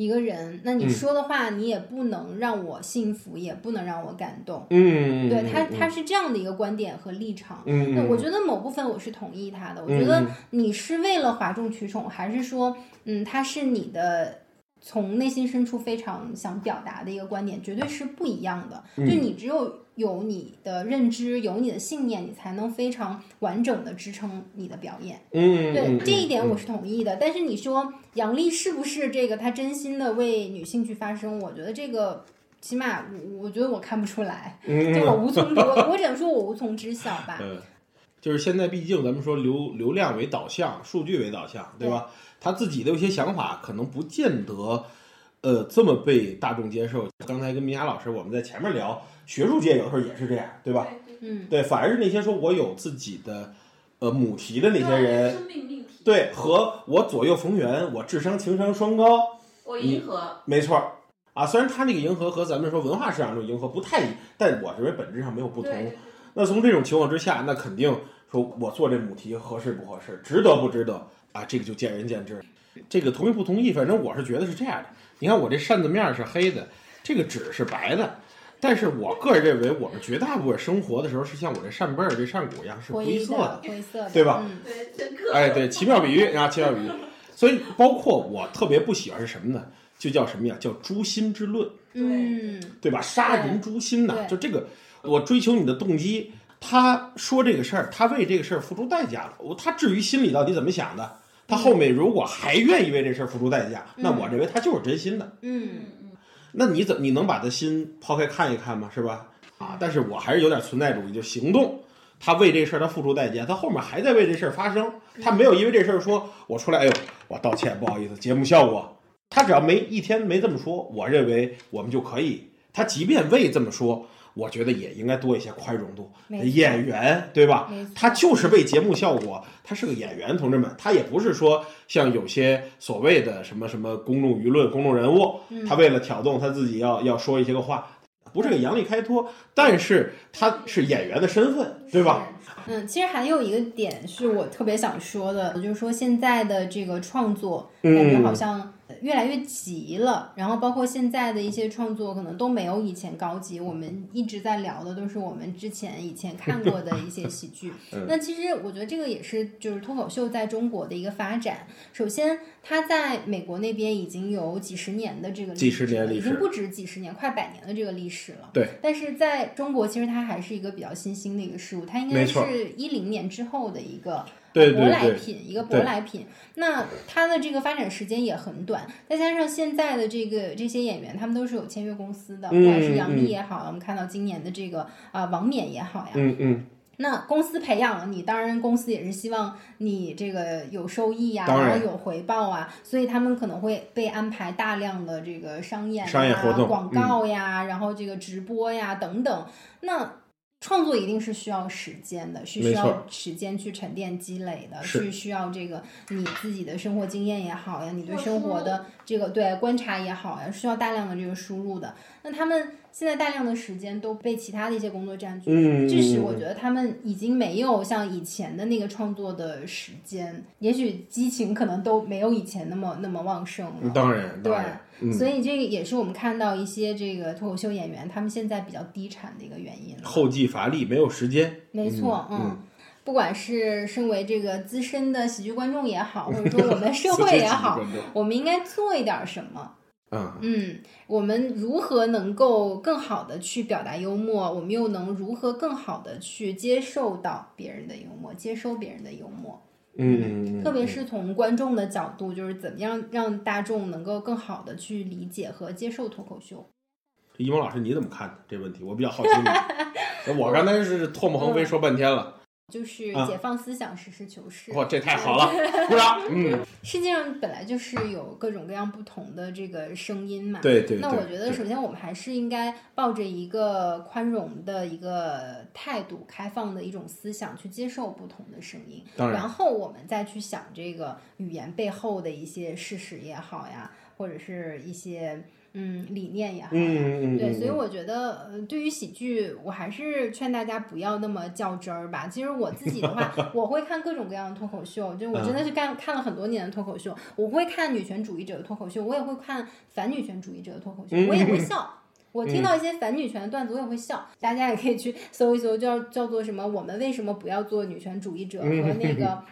一个人，那你说的话你也不能让我幸福，也不能让我感动。嗯，对他，嗯他是这样的一个观点和立场。嗯，那嗯我觉得某部分我是同意他的。我嗯觉得嗯你是为了哗众取宠，还是说，嗯，他是你的从内心深处非常想表达的一个观点，绝对是不一样的。嗯就你只有有你的认知，有你的信念，你才能非常完整的支撑你的表演。嗯，对嗯这一点我嗯是同意的。但是你说杨笠是不是这个他真心的为女性去发声？我觉得这个。起码我我觉得我看不出来，嗯 [LAUGHS] 就我无从我我只能说我无从知晓吧。[LAUGHS] 嗯，就是现在，毕竟咱们说流流量为导向，数据为导向，对吧？他自己的有些想法可能不见得，呃，这么被大众接受。刚才跟明雅老师我们在前面聊，学术界有时候也是这样，对吧？嗯，对，反而是那些说我有自己的呃母题的那些人，生命命题，对，和我左右逢源，我智商情商双高，我迎合，没错儿啊。虽然他那个迎合和咱们说文化市场中迎合不太一，但我认为本质上没有不同。那从这种情况之下，那肯定说我做这母题合适不合适，值得不值得啊？这个就见仁见智。这个同意不同意，反正我是觉得是这样的。你看我这扇子面儿是黑的，这个纸是白的，但是我个人认为，我们绝大部分生活的时候是像我这扇贝儿、这扇骨一样是灰灰色的，灰色的，对吧嗯哎，对，奇妙比喻啊，奇妙比喻。所以，包括我特别不喜欢是什么呢？就叫什么呀？叫诛心之论。嗯，对吧？杀人诛心呐，对就这个，我追求你的动机。他说这个事儿，他为这个事儿付出代价了。我他至于心里到底怎么想的，他后面如果还愿意为这事儿付出代价，那我认为他就是真心的。嗯嗯，那你怎你能把他心抛开看一看吗？是吧？啊，但是我还是有点存在主义，就行动。他为这事儿他付出代价，他后面还在为这事儿发声。他没有因为这事儿说我出来，哎呦，我道歉，不好意思，节目效果。他只要没一天没这么说，我认为我们就可以。他即便未这么说，我觉得也应该多一些宽容度。演员对吧？他就是为节目效果，他是个演员，同志们，他也不是说像有些所谓的什么什么公众舆论、公众人物，嗯他为了挑动他自己要要说一些个话，不是个杨丽开脱，但是他是演员的身份，对吧？嗯，其实还有一个点是我特别想说的，就是说现在的这个创作感觉嗯好像越来越急了，然后包括现在的一些创作可能都没有以前高级。我们一直在聊的都是我们之前以前看过的一些喜剧。[LAUGHS] 嗯那其实我觉得这个也是就是脱口秀在中国的一个发展。首先，它在美国那边已经有几十年的这个历史几十年历史已经不止几十年，快百年的这个历史了。对，但是在中国，其实它还是一个比较新兴的一个事物，它应该是一零年之后的一个对舶来品，一个舶来品。那它的这个发展时间也很短，再加上现在的这个这些演员，他们都是有签约公司的，嗯不管是杨幂也好，我们看到今年的这个啊、王冕也好呀，嗯嗯，那公司培养了你，当然公司也是希望你这个有收益呀、当然。然后有回报啊，所以他们可能会被安排大量的这个商演、啊、商业活动广告呀，然后这个直播呀等等。那创作一定是需要时间的，是需要时间去沉淀积累的，是是需要这个你自己的生活经验也好呀，你对生活的这个对观察也好呀，需要大量的这个输入的。那他们现在大量的时间都被其他的一些工作占据，嗯致使我觉得他们已经没有像以前的那个创作的时间，也许激情可能都没有以前那么那么旺盛了。嗯当然对，嗯，所以这个也是我们看到一些这个脱口秀演员他们现在比较低产的一个原因了。后继乏力，没有时间。没错，嗯嗯。不管是身为这个资深的喜剧观众也好，[LAUGHS] 或者说我们社会也好我们应该做一点什么。嗯嗯，我们如何能够更好的去表达幽默？我们又能如何更好的去接受到别人的幽默，接收别人的幽默？嗯特别是从观众的角度，就是怎么样让大众能够更好的去理解和接受脱口秀。一萌老师你怎么看这问题？我比较好奇你。[LAUGHS] 我刚才是唾沫横飞说半天了，就是啊解放思想，实事求是。哇，这太好了，[LAUGHS] 鼓掌。嗯，世界上本来就是有各种各样不同的这个声音嘛。对对对。那我觉得，首先我们还是应该抱着一个宽容的一个态度，开放的一种思想去接受不同的声音，当然然后我们再去想这个语言背后的一些事实也好呀，或者是一些嗯理念也好呀。嗯嗯嗯，对，所以嗯我觉得，呃，对于喜剧，我还是劝大家不要那么较真儿吧。其实我自己的话，[LAUGHS] 我会看各种各样的脱口秀，就我真嗯的是干看了很多年的脱口秀，我会看女权主义者的脱口秀，我也会看反女权主义者的脱口秀，我也会笑。我听到一些反女权的段子，我也会笑。大家也可以去搜一搜，叫叫做什么？我们为什么不要做女权主义者？和那个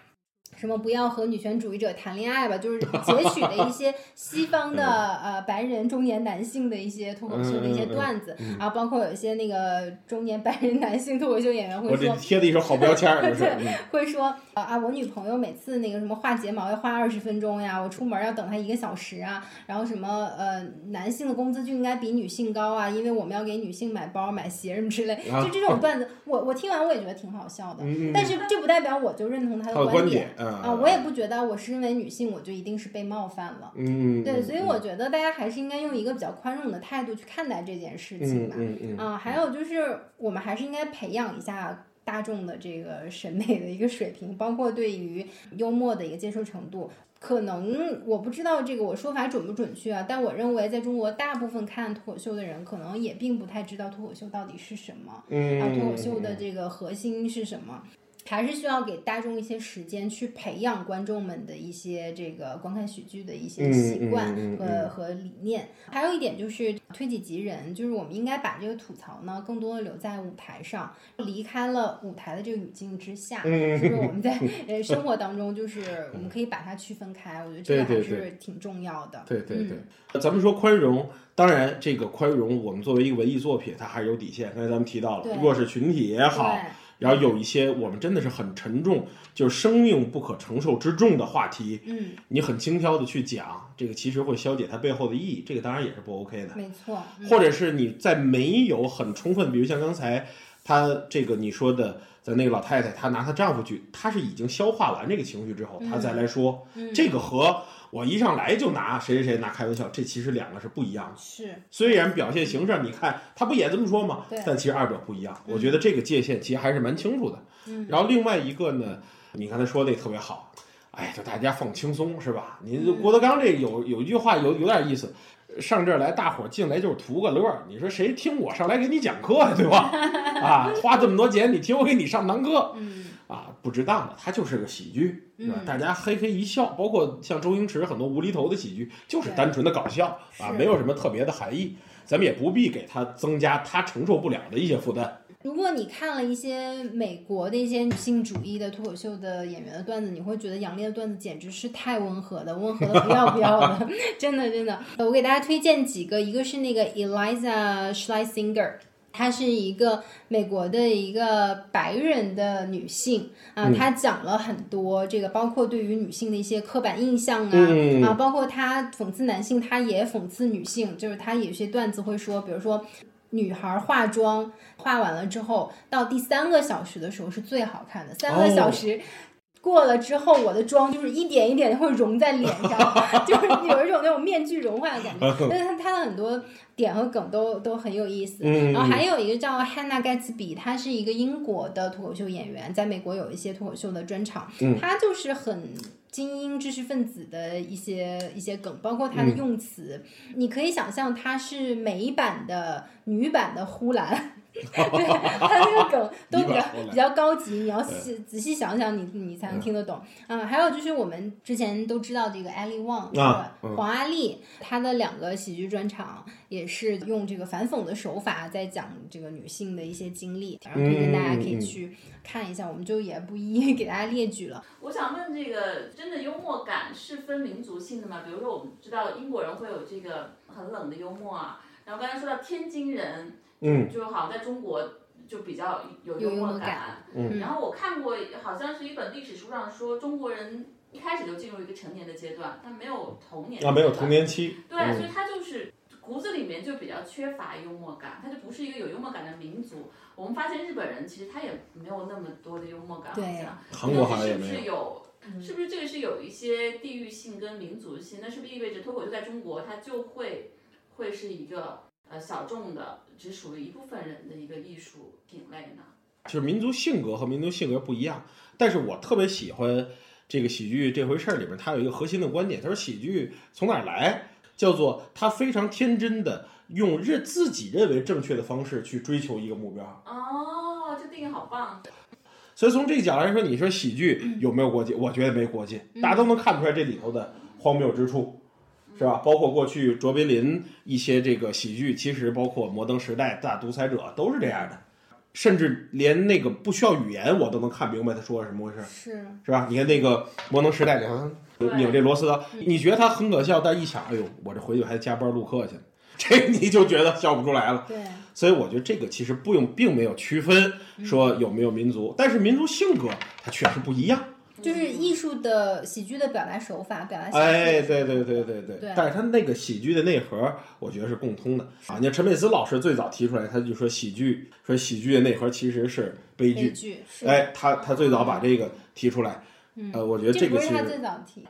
什么不要和女权主义者谈恋爱吧，就是 [LAUGHS] 截取的一些西方的呃白人中年男性的一些脱口秀的一些段子，啊，包括有一些那个中年白人男性脱口秀演员会说。贴的一手好标签，[LAUGHS] 就是。对嗯，会说啊啊，我女朋友每次那个什么画睫毛要花二十分钟呀，我出门要等她一个小时啊，然后什么呃，男性的工资就应该比女性高啊，因为我们要给女性买包、买鞋什么之类，啊就这种段子，我我听完我也觉得挺好笑的，但是这不代表我就认同他的他的观点点啊，我也不觉得我身为女性我就一定是被冒犯了。嗯嗯，对，嗯所以我觉得大家还是应该用一个比较宽容的态度去看待这件事情嗯吧。嗯嗯啊，还有就是我们还是应该培养一下大众的这个审美的一个水平，包括对于幽默的一个接受程度。可能我不知道这个我说法准不准确啊，但我认为在中国大部分看脱口秀的人，可能也并不太知道脱口秀到底是什么，嗯，啊，脱口秀的这个核心是什么。还是需要给大众一些时间去培养观众们的一些这个观看喜剧的一些嗯习惯嗯嗯和、嗯和理念。还有一点就是推己及人，就是我们应该把这个吐槽呢，更多的留在舞台上，离开了舞台的这个语境之下。嗯就是我们在呃生活当中，就是我们可以把它区分开。我觉得这个还是挺重要的。对对对嗯，咱们说宽容，当然这个宽容，我们作为一个文艺作品，它还是有底线。刚才咱们提到了弱势群体也好，对然后有一些我们真的是很沉重，就是生命不可承受之重的话题，嗯，你很轻佻的去讲，这个其实会消解它背后的意义，这个当然也是不 OK 的。没错。嗯或者是你在没有很充分，比如像刚才他这个你说的，在那个老太太，她拿她丈夫去，她是已经消化完这个情绪之后，她再来说，嗯这个和我一上来就拿谁谁谁拿开玩笑，这其实两个是不一样的。是虽然表现形式上你看他不也这么说吗对？但其实二者不一样。我觉得这个界限其实还是蛮清楚的。嗯然后另外一个呢，你刚才说的也特别好，哎，就大家放轻松是吧？你嗯郭德纲这有有一句话有有点意思，上这儿来大伙儿进来就是图个乐儿，你说谁听我上来给你讲课呀，对吧？[LAUGHS] 啊，花这么多钱你听我给你上堂课，嗯啊，不值当的，它就是个喜剧，对吧？嗯大家嘿嘿一笑，包括像周星驰很多无厘头的喜剧，就是单纯的搞笑啊，没有什么特别的含义。咱们也不必给他增加他承受不了的一些负担。如果你看了一些美国的一些女性主义的脱口秀的演员的段子，你会觉得杨笠的段子简直是太温和的，温和的不要不要的，[LAUGHS] 真的真的。我给大家推荐几个，一个是那个 Eliza Schlesinger。她是一个美国的一个白人的女性啊，她讲了很多这个，包括对于女性的一些刻板印象啊、嗯啊，包括她讽刺男性，她也讽刺女性，就是她有些段子会说，比如说女孩化妆化完了之后，到第三个小时的时候是最好看的，三个小时。过了之后，我的妆就是一点一点地会融在脸上，[LAUGHS] 就是有一种那种面具融化的感觉。但是它它的很多点和梗都都很有意思。嗯然后还有一个叫 Hannah Gatsby，她是一个英国的脱口秀演员，在美国有一些脱口秀的专场。嗯她就是很精英知识分子的一些一些梗，包括他的用词，你可以想象他是美版的女版的呼兰。对，他那个梗都比较比较高级，你要细仔细想想，你你才能听得懂。啊，还有就是我们之前都知道这个 Ali Wong 啊黄阿丽，她的两个喜剧专场也是用这个反讽的手法在讲这个女性的一些经历，然后推荐大家可以去看一下，我们就也不一一给大家列举了。我想问，这个真的幽默感是分民族性的吗？比如说，我们知道英国人会有这个很冷的幽默啊，然后刚才说到天津人，嗯，就好像在中国就比较有有幽默默感嗯然后我看过，好像是一本历史书上说，中国人一开始就进入一个成年的阶段，他没有童年啊，没有阶段童年期，对，嗯所以他就是骨子里面就比较缺乏幽默感，他就不是一个有幽默感的民族。我们发现日本人其实他也没有那么多的幽默感，好对像韩国好像也是不没有。是有？是不是这个是有一些地域性跟民族性？那是不是意味着脱口秀在中国它就会会是一个呃小众的，只属于一部分人的一个艺术品类呢？就是民族性格和民族性格不一样，但是我特别喜欢这个喜剧这回事儿里面，它有一个核心的观点，他说喜剧从哪儿来，叫做他非常天真的用认自己认为正确的方式去追求一个目标。哦，这定义好棒！所以从这个角度来说，你说喜剧有没有国界？我觉得没国界，大家都能看出来这里头的荒谬之处，是吧？包括过去卓别林一些这个喜剧，其实包括《摩登时代》《大独裁者》都是这样的，甚至连那个不需要语言我都能看明白他说的什么回事，是，是吧？你看那个《摩登时代》里拧这螺丝刀，你觉得他很可笑，但一想，哎呦，我这回去还加班录课去了，[LAUGHS] 这你就觉得笑不出来了。对，所以我觉得这个其实不用，并没有区分说有没有民族，但是民族性格它确实不一样。就是艺术的喜剧的表达手法，表达。哎，对对对对对对但是他那个喜剧的内核，我觉得是共通的啊。你看陈佩斯老师最早提出来，他就说喜剧，说喜剧的内核其实是悲剧。悲剧是，哎，他他最早把这个提出来，呃，我觉得这个是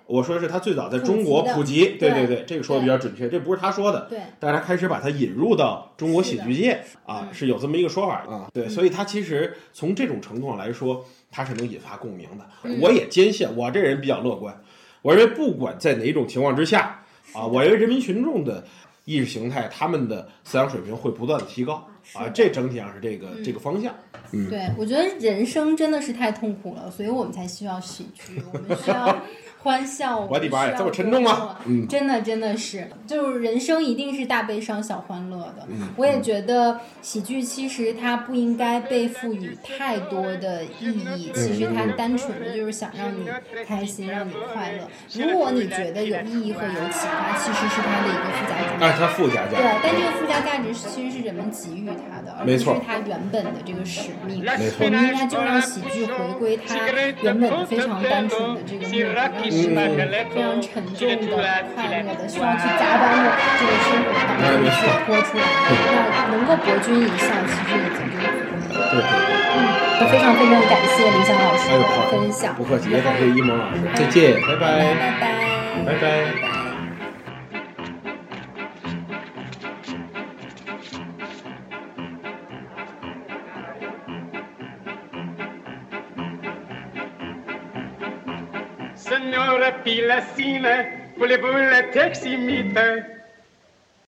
我说的是他最早在中国普及，对对对，这个说的比较准确，这不是他说的，对，但是他开始把它引入到中国喜剧界啊，嗯是有这么一个说法啊。对，所以他其实从这种程度上来说，他是能引发共鸣的。嗯我也坚信，我这人比较乐观，我认为不管在哪种情况之下啊，我认为人民群众的意识形态，他们的思想水平会不断的提高啊，这整体上是这个这个方向。嗯，对，我觉得人生真的是太痛苦了，所以我们才需要喜剧，我们需要欢笑。我的妈呀这么沉重吗嗯真的真的是，就是人生一定是大悲伤小欢乐的。嗯我也觉得喜剧其实它不应该被赋予太多的意义，其实它单纯的就是想让你开心，让你快乐。如果你觉得有意义和有启发，其实是它的一个附加价值。哎，它附加价对，，但这个附加价值是其实是人们给予它的，而不是它原本的这个使命。没错我们应该就让喜剧回归它原本的非常单纯的这个目的，非常沉重的、快乐的，需要去加班的这个生活当中去播出来。那能够博君一笑，其实已经就是足够了。对对对。非常非常感谢李想老师的分享，不客气，也感谢一萌老师，再见，拜拜拜。拜拜拜拜拜。la pilacine, voulez-vous la teximite